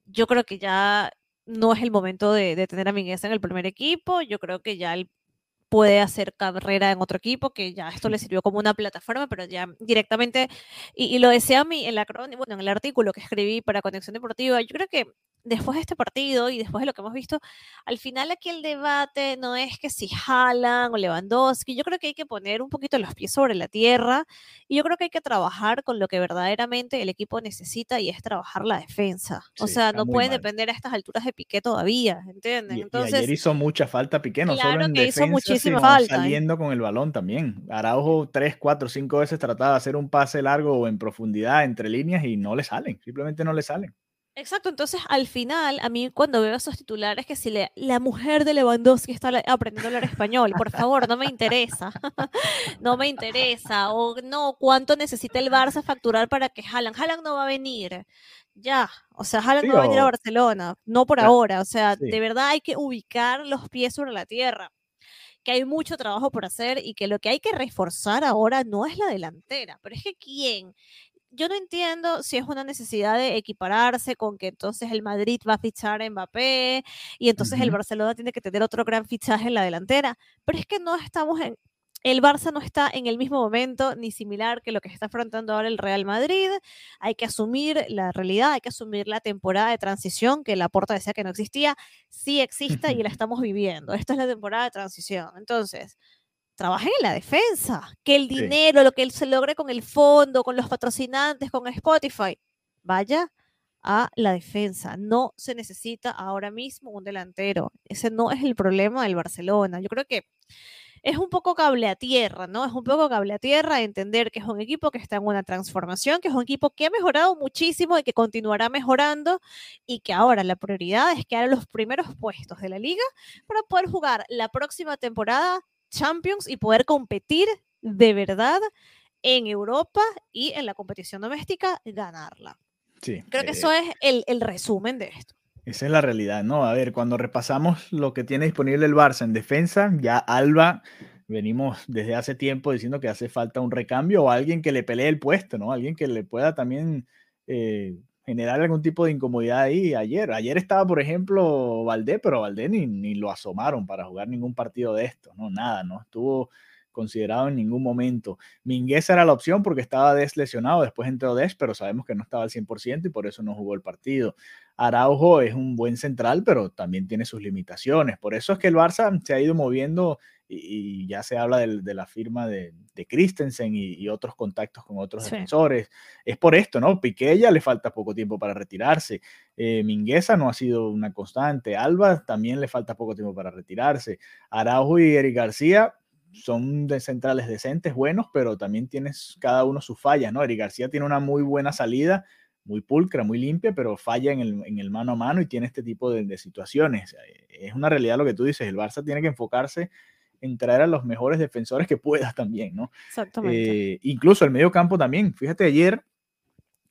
Yo creo que ya no es el momento de, de tener a Mingueza en el primer equipo. Yo creo que ya el puede hacer carrera en otro equipo, que ya esto le sirvió como una plataforma, pero ya directamente, y, y lo decía mi, en, la, bueno, en el artículo que escribí para Conexión Deportiva, yo creo que después de este partido y después de lo que hemos visto, al final aquí el debate no es que si Haaland o Lewandowski, yo creo que hay que poner un poquito los pies sobre la tierra y yo creo que hay que trabajar con lo que verdaderamente el equipo necesita y es trabajar la defensa. Sí, o sea, no puede depender a estas alturas de Piqué todavía, ¿entiendes? Y, Entonces, y ayer hizo mucha falta Piqué, no claro solo en que defensa, hizo muchísima sino falta. ¿eh? saliendo con el balón también. Araujo tres, cuatro, cinco veces trataba de hacer un pase largo o en profundidad entre líneas y no le salen, simplemente no le salen. Exacto, entonces al final, a mí cuando veo esos titulares que si le, la mujer de Lewandowski está aprendiendo a hablar español, por favor, no me interesa, [LAUGHS] no me interesa, o no, ¿cuánto necesita el Barça facturar para que Haaland? Haaland no va a venir, ya, o sea, Haaland no va a venir a Barcelona, no por ahora, o sea, de verdad hay que ubicar los pies sobre la tierra que hay mucho trabajo por hacer y que lo que hay que reforzar ahora no es la delantera, pero es que quién, yo no entiendo si es una necesidad de equipararse con que entonces el Madrid va a fichar a Mbappé y entonces el Barcelona tiene que tener otro gran fichaje en la delantera, pero es que no estamos en, el Barça no está en el mismo momento ni similar que lo que está afrontando ahora el Real Madrid. Hay que asumir la realidad, hay que asumir la temporada de transición que la Porta decía que no existía, sí existe y la [LAUGHS] estamos viviendo. Esta es la temporada de transición. Entonces, trabajen en la defensa, que el dinero, lo que él se logre con el fondo, con los patrocinantes, con Spotify, vaya a la defensa. No se necesita ahora mismo un delantero. Ese no es el problema del Barcelona. Yo creo que es un poco cable a tierra, ¿no? Es un poco cable a tierra entender que es un equipo que está en una transformación, que es un equipo que ha mejorado muchísimo y que continuará mejorando y que ahora la prioridad es quedar en los primeros puestos de la liga para poder jugar la próxima temporada Champions y poder competir de verdad en Europa y en la competición doméstica ganarla. Sí, Creo que eso eh, es el, resumen de esto. Esa es la realidad, ¿no? A ver, cuando repasamos lo que tiene disponible el Barça en defensa, ya Alba, venimos desde hace tiempo diciendo que hace falta un recambio o alguien que le pelee el puesto, ¿no? Alguien que le pueda también eh, generar algún tipo de incomodidad ahí ayer. Ayer estaba, por ejemplo, Valdés, pero Valdés ni, ni lo asomaron para jugar ningún partido de esto, no, nada, no estuvo considerado en ningún momento. Minguez era la opción porque estaba deslesionado, después entró Des, pero sabemos que no estaba al 100% y por eso no jugó el partido. Araujo es un buen central, pero también tiene sus limitaciones. Por eso es que el Barça se ha ido moviendo y, ya se habla de, la firma de, de Christensen y, otros contactos con otros defensores. Es por esto, ¿no? Piqué ya le falta poco tiempo para retirarse. Eh, Mingueza no ha sido una constante. Alba también le falta poco tiempo para retirarse. Araujo y Eric García son de centrales decentes, buenos, pero también tienes cada uno sus fallas, ¿no? Eric García tiene una muy buena salida, muy pulcra, muy limpia, pero falla en el, mano a mano y tiene este tipo de, situaciones. Es una realidad lo que tú dices, el Barça tiene que enfocarse en traer a los mejores defensores que pueda también, ¿no? Exactamente. Eh, incluso el medio campo también. Fíjate, ayer,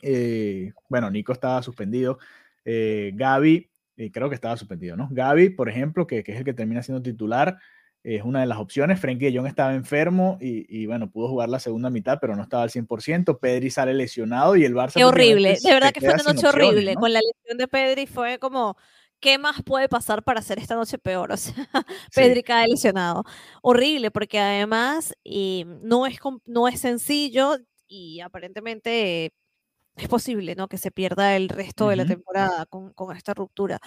eh, bueno, Nico estaba suspendido, eh, Gaby, creo que estaba suspendido, ¿no? Gaby, por ejemplo, que, que es el que termina siendo titular, es una de las opciones. Frenkie de Jong estaba enfermo y, bueno, pudo jugar la segunda mitad, pero no estaba al 100%. Pedri sale lesionado y el Barça. Qué horrible, de verdad que fue una noche horrible. Con la lesión de Pedri fue como, ¿qué más puede pasar para hacer esta noche peor? O sea, [LAUGHS] Pedri cae lesionado. Horrible, porque además y no, es, no es sencillo y aparentemente es posible, ¿no? Que se pierda el resto de la temporada con, esta ruptura.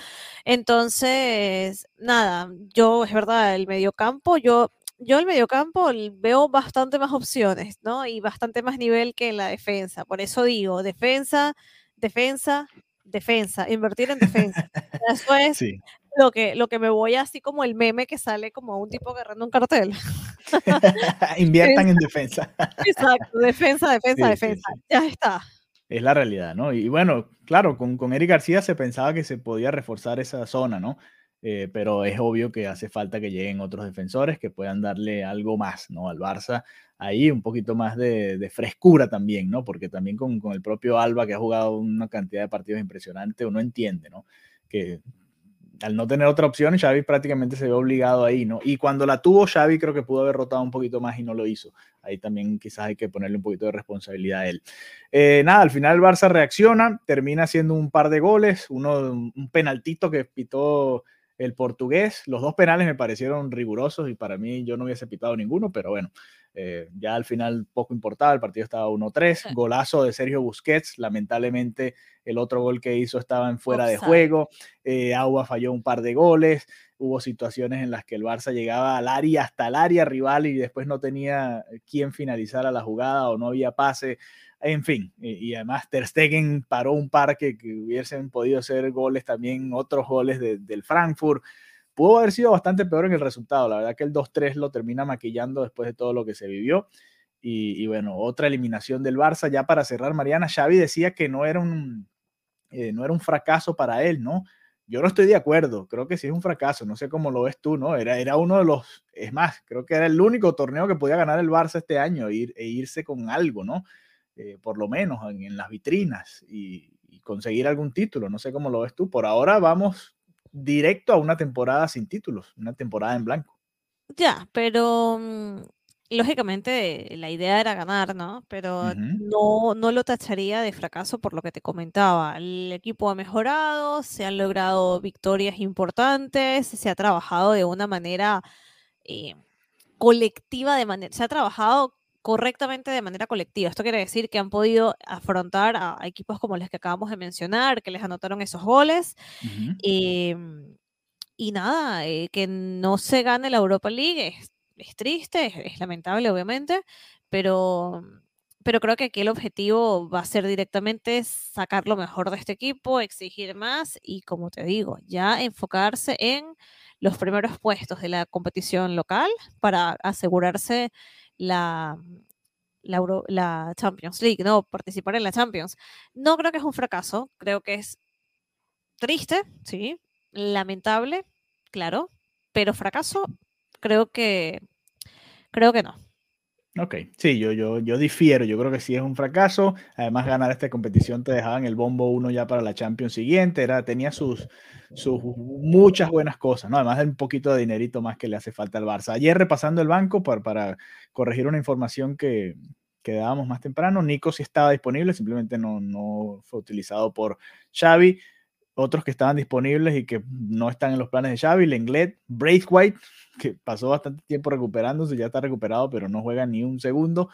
Entonces, nada, yo, es verdad, el mediocampo, yo, yo el mediocampo veo bastante más opciones, ¿no? Y bastante más nivel que en la defensa. Por eso digo, defensa, defensa, defensa, invertir en defensa. Eso [LAUGHS] es lo, que, lo que me voy así como el meme que sale como un tipo agarrando un cartel. [LAUGHS] Inviertan en defensa. [LAUGHS] Exacto, defensa, defensa, defensa. Ya está es la realidad, ¿no? Y, bueno, claro, con, con Eric García se pensaba que se podía reforzar esa zona, ¿no? Eh, pero es obvio que hace falta que lleguen otros defensores que puedan darle algo más, ¿no? Al Barça, ahí un poquito más de, frescura también, ¿no? Porque también con, el propio Alba, que ha jugado una cantidad de partidos impresionante, uno entiende, ¿no? Que al no tener otra opción, Xavi prácticamente se ve obligado ahí, ¿no? Y cuando la tuvo Xavi, creo que pudo haber rotado un poquito más y no lo hizo. Ahí también quizás hay que ponerle un poquito de responsabilidad a él. Eh, nada, al final el Barça reacciona, termina haciendo un par de goles, uno, un penaltito que pitó el portugués. Los dos penales me parecieron rigurosos y para mí yo no hubiese pitado ninguno, pero bueno, eh, ya al final poco importaba, el partido estaba 1-3, [LAUGHS] golazo de Sergio Busquets, lamentablemente el otro gol que hizo estaba en fuera de juego, eh, Agua falló un par de goles, hubo situaciones en las que el Barça llegaba al área, hasta el área rival y después no tenía quien finalizara la jugada o no había pase, en fin, y, además Ter Stegen paró un par que, hubiesen podido ser goles también, otros goles del Frankfurt, Pudo haber sido bastante peor en el resultado. La verdad que el 2-3 lo termina maquillando después de todo lo que se vivió. Y, bueno, otra eliminación del Barça. Ya para cerrar, Mariana, Xavi decía que no era un, eh, no era un fracaso para él, ¿no? Yo no estoy de acuerdo, creo que sí es un fracaso, no sé cómo lo ves tú, ¿no? Era, era uno de los, es más, creo que era el único torneo que podía ganar el Barça este año ir, e irse con algo, ¿no? Eh, por lo menos en, las vitrinas y, conseguir algún título, no sé cómo lo ves tú. Por ahora vamos directo a una temporada sin títulos, una temporada en blanco. Ya, pero mm, lógicamente la idea era ganar, ¿no? Pero no, no lo tacharía de fracaso por lo que te comentaba. El equipo ha mejorado, se han logrado victorias importantes, se ha trabajado de una manera eh, colectiva, de manera, se ha trabajado correctamente de manera colectiva. Esto quiere decir que han podido afrontar a, equipos como los que acabamos de mencionar, que les anotaron esos goles. Em, y nada, eh, que no se gane la Europa League es es triste, es, lamentable obviamente, pero, pero creo que aquí el objetivo va a ser directamente sacar lo mejor de este equipo, exigir más y como te digo, ya enfocarse en los primeros puestos de la competición local para asegurarse la, la, la, Champions League, ¿no? Participar en la Champions. No creo que es un fracaso, creo que es triste, sí, lamentable, claro, pero fracaso creo que, creo que no. Ok, sí, yo, yo, yo difiero, yo creo que sí es un fracaso. Además, ganar esta competición te dejaban el bombo uno ya para la Champions siguiente, era, tenía sus, sus muchas buenas cosas, ¿no? Además de un poquito de dinerito más que le hace falta al Barça. Ayer repasando el banco para, para corregir una información que, que dábamos más temprano, Nico sí estaba disponible, simplemente no, no fue utilizado por Xavi otros que estaban disponibles y que no están en los planes de Xavi, Lenglet, Braithwaite, que pasó bastante tiempo recuperándose, ya está recuperado, pero no juega ni un segundo,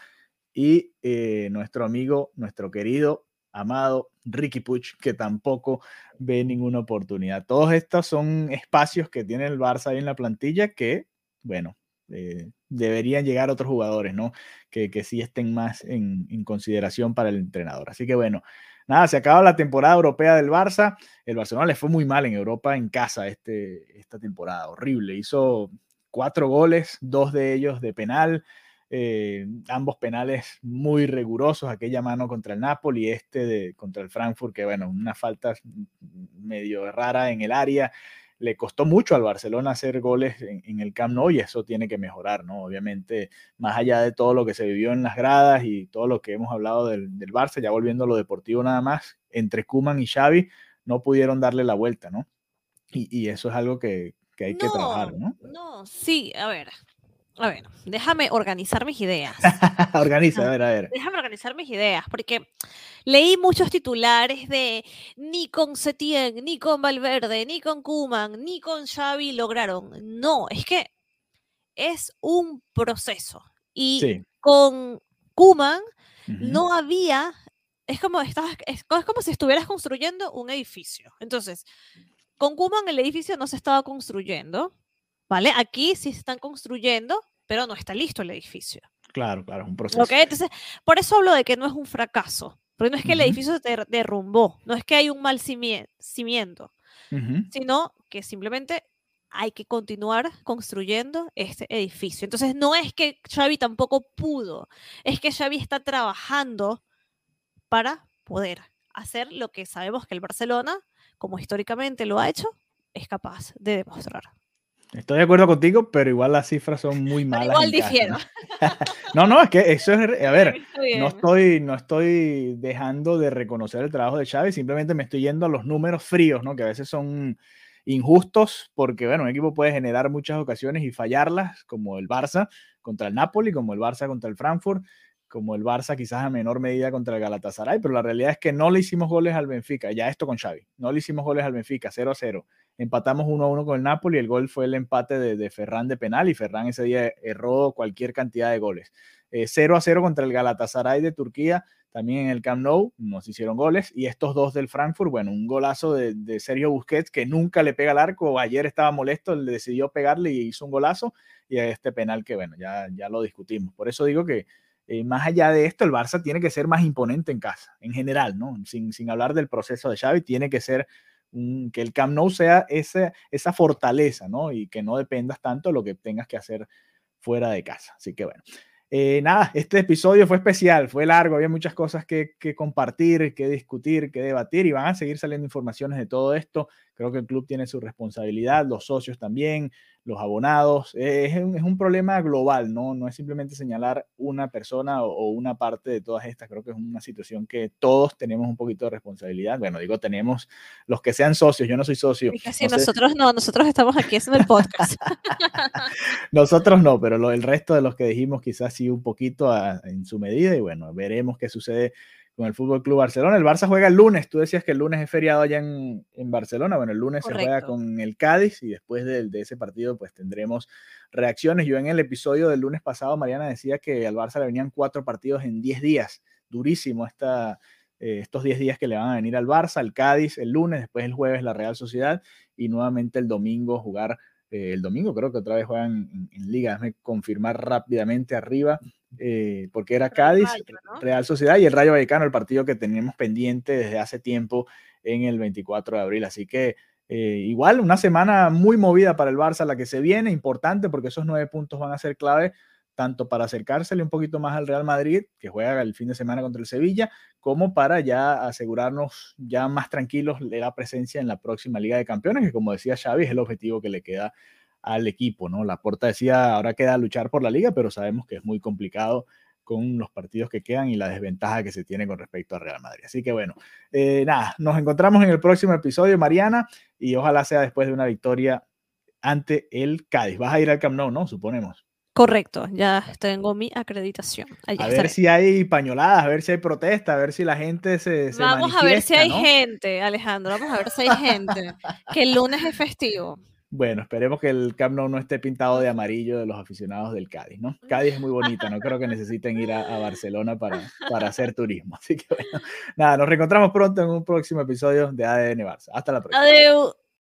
y eh, nuestro amigo, nuestro querido, amado Ricky Puch, que tampoco ve ninguna oportunidad. Todos estos son espacios que tiene el Barça ahí en la plantilla que, bueno, eh, deberían llegar otros jugadores, ¿no? Que, que sí estén más en, en consideración para el entrenador. Así que bueno, nada, se acaba la temporada europea del Barça. El Barcelona le fue muy mal en Europa en casa este, esta temporada, horrible. Hizo cuatro goles, dos de ellos de penal, eh, ambos penales muy rigurosos, aquella mano contra el Napoli y este de, contra el Frankfurt, que bueno, una falta medio rara en el área le costó mucho al Barcelona hacer goles en, el Camp Nou y eso tiene que mejorar, ¿no? Obviamente, más allá de todo lo que se vivió en las gradas y todo lo que hemos hablado del, del Barça, ya volviendo a lo deportivo nada más, entre Kuman y Xavi no pudieron darle la vuelta, ¿no? Y, eso es algo que, hay que trabajar, ¿no? No, sí, a ver, a ver, déjame organizar mis ideas. [LAUGHS] Organiza, a ver, a ver. Déjame organizar mis ideas, porque leí muchos titulares de ni con Setien, ni con Valverde, ni con Kuman, ni con Xavi lograron. No, es que es un proceso. Y con Kuman no había, es como, estás, es, como si estuvieras construyendo un edificio. Entonces, con Kuman el edificio no se estaba construyendo, ¿vale? Aquí sí se están construyendo, pero no está listo el edificio. Claro, claro, es un proceso. Entonces, por eso hablo de que no es un fracaso, porque no es que el edificio se derrumbó, no es que hay un mal cimiento, sino que simplemente hay que continuar construyendo este edificio. Entonces, no es que Xavi tampoco pudo, es que Xavi está trabajando para poder hacer lo que sabemos que el Barcelona, como históricamente lo ha hecho, es capaz de demostrar. Estoy de acuerdo contigo, pero igual las cifras son [LAUGHS] muy malas. igual difiero. [LAUGHS] ¿no? no, es que eso es, a ver, [LAUGHS] no estoy, no estoy dejando de reconocer el trabajo de Chávez, simplemente me estoy yendo a los números fríos, ¿no? Que a veces son injustos porque, bueno, un equipo puede generar muchas ocasiones y fallarlas, como el Barça contra el Napoli, como el Barça contra el Frankfurt, como el Barça quizás a menor medida contra el Galatasaray, pero la realidad es que no le hicimos goles al Benfica, ya esto con Xavi, no le hicimos goles al Benfica, 0 a 0 empatamos 1 a 1 con el Napoli, el gol fue el empate de, de, Ferran de penal y Ferran ese día erró cualquier cantidad de goles. 0 eh, a 0 contra el Galatasaray de Turquía, también en el Camp Nou, nos hicieron goles, y estos dos del Frankfurt, bueno, un golazo de, Sergio Busquets que nunca le pega al arco, ayer estaba molesto, le decidió pegarle y hizo un golazo, y este penal que, bueno, ya, ya lo discutimos. Por eso digo que eh, más allá de esto, el Barça tiene que ser más imponente en casa, en general, ¿no? Sin, sin hablar del proceso de Xavi, tiene que ser que el Camp Nou sea esa, esa fortaleza, ¿no? Y que no dependas tanto de lo que tengas que hacer fuera de casa. Así que bueno. Eh, nada, este episodio fue especial, fue largo, había muchas cosas que, que, compartir, que discutir, que debatir y van a seguir saliendo informaciones de todo esto. Creo que el club tiene su responsabilidad, los socios también, los abonados. Eh, es, un, es, un, problema global, ¿no? No es simplemente señalar una persona o, o, una parte de todas estas. Creo que es una situación que todos tenemos un poquito de responsabilidad. Bueno, digo, tenemos los que sean socios. Yo no soy socio. Casi no nosotros sé. no, nosotros estamos aquí haciendo el podcast. [LAUGHS] nosotros no, pero lo, el resto de los que dijimos quizás sí un poquito a, en su medida. Y bueno, veremos qué sucede con el Fútbol Club Barcelona. El Barça juega el lunes. Tú decías que el lunes es feriado allá en, en Barcelona. Bueno, el lunes Correcto. se juega con el Cádiz y después de, de, ese partido, pues tendremos reacciones. Yo en el episodio del lunes pasado, Mariana decía que al Barça le venían cuatro partidos en 10 días. Durísimo esta, eh, estos 10 días que le van a venir al Barça, el Cádiz el lunes, después el jueves la Real Sociedad y nuevamente el domingo jugar. Eh, el domingo creo que otra vez juegan en, en liga. Déjame confirmar rápidamente arriba eh, porque era Cádiz, Rayo, ¿no? Real Sociedad y el Rayo Vallecano, el partido que teníamos pendiente desde hace tiempo en el 24 de abril. Así que eh, igual una semana muy movida para el Barça, la que se viene, importante porque esos nueve puntos van a ser clave tanto para acercársele un poquito más al Real Madrid, que juega el fin de semana contra el Sevilla, como para ya asegurarnos ya más tranquilos de la presencia en la próxima Liga de Campeones, que como decía Xavi, es el objetivo que le queda al equipo, ¿no? La Porta decía, ahora queda luchar por la liga, pero sabemos que es muy complicado con los partidos que quedan y la desventaja que se tiene con respecto a Real Madrid. Así que bueno, eh, nada, nos encontramos en el próximo episodio, Mariana, y ojalá sea después de una victoria ante el Cádiz. Vas a ir al Camp Nou, ¿no? Suponemos. Correcto, ya tengo mi acreditación. Allí a ver si hay pañoladas, a ver si hay protesta, a ver si la gente se. se vamos a ver si hay ¿no? gente, Alejandro, vamos a ver si hay gente. que el lunes es festivo. Bueno, esperemos que el Camp Nou no esté pintado de amarillo de los aficionados del Cádiz, ¿no? Cádiz es muy bonita, no creo que necesiten ir a, Barcelona para, para, hacer turismo. [LAUGHS] Así que bueno, nada, nos reencontramos pronto en un próximo episodio de ADN Barça. Hasta la próxima. Adiós.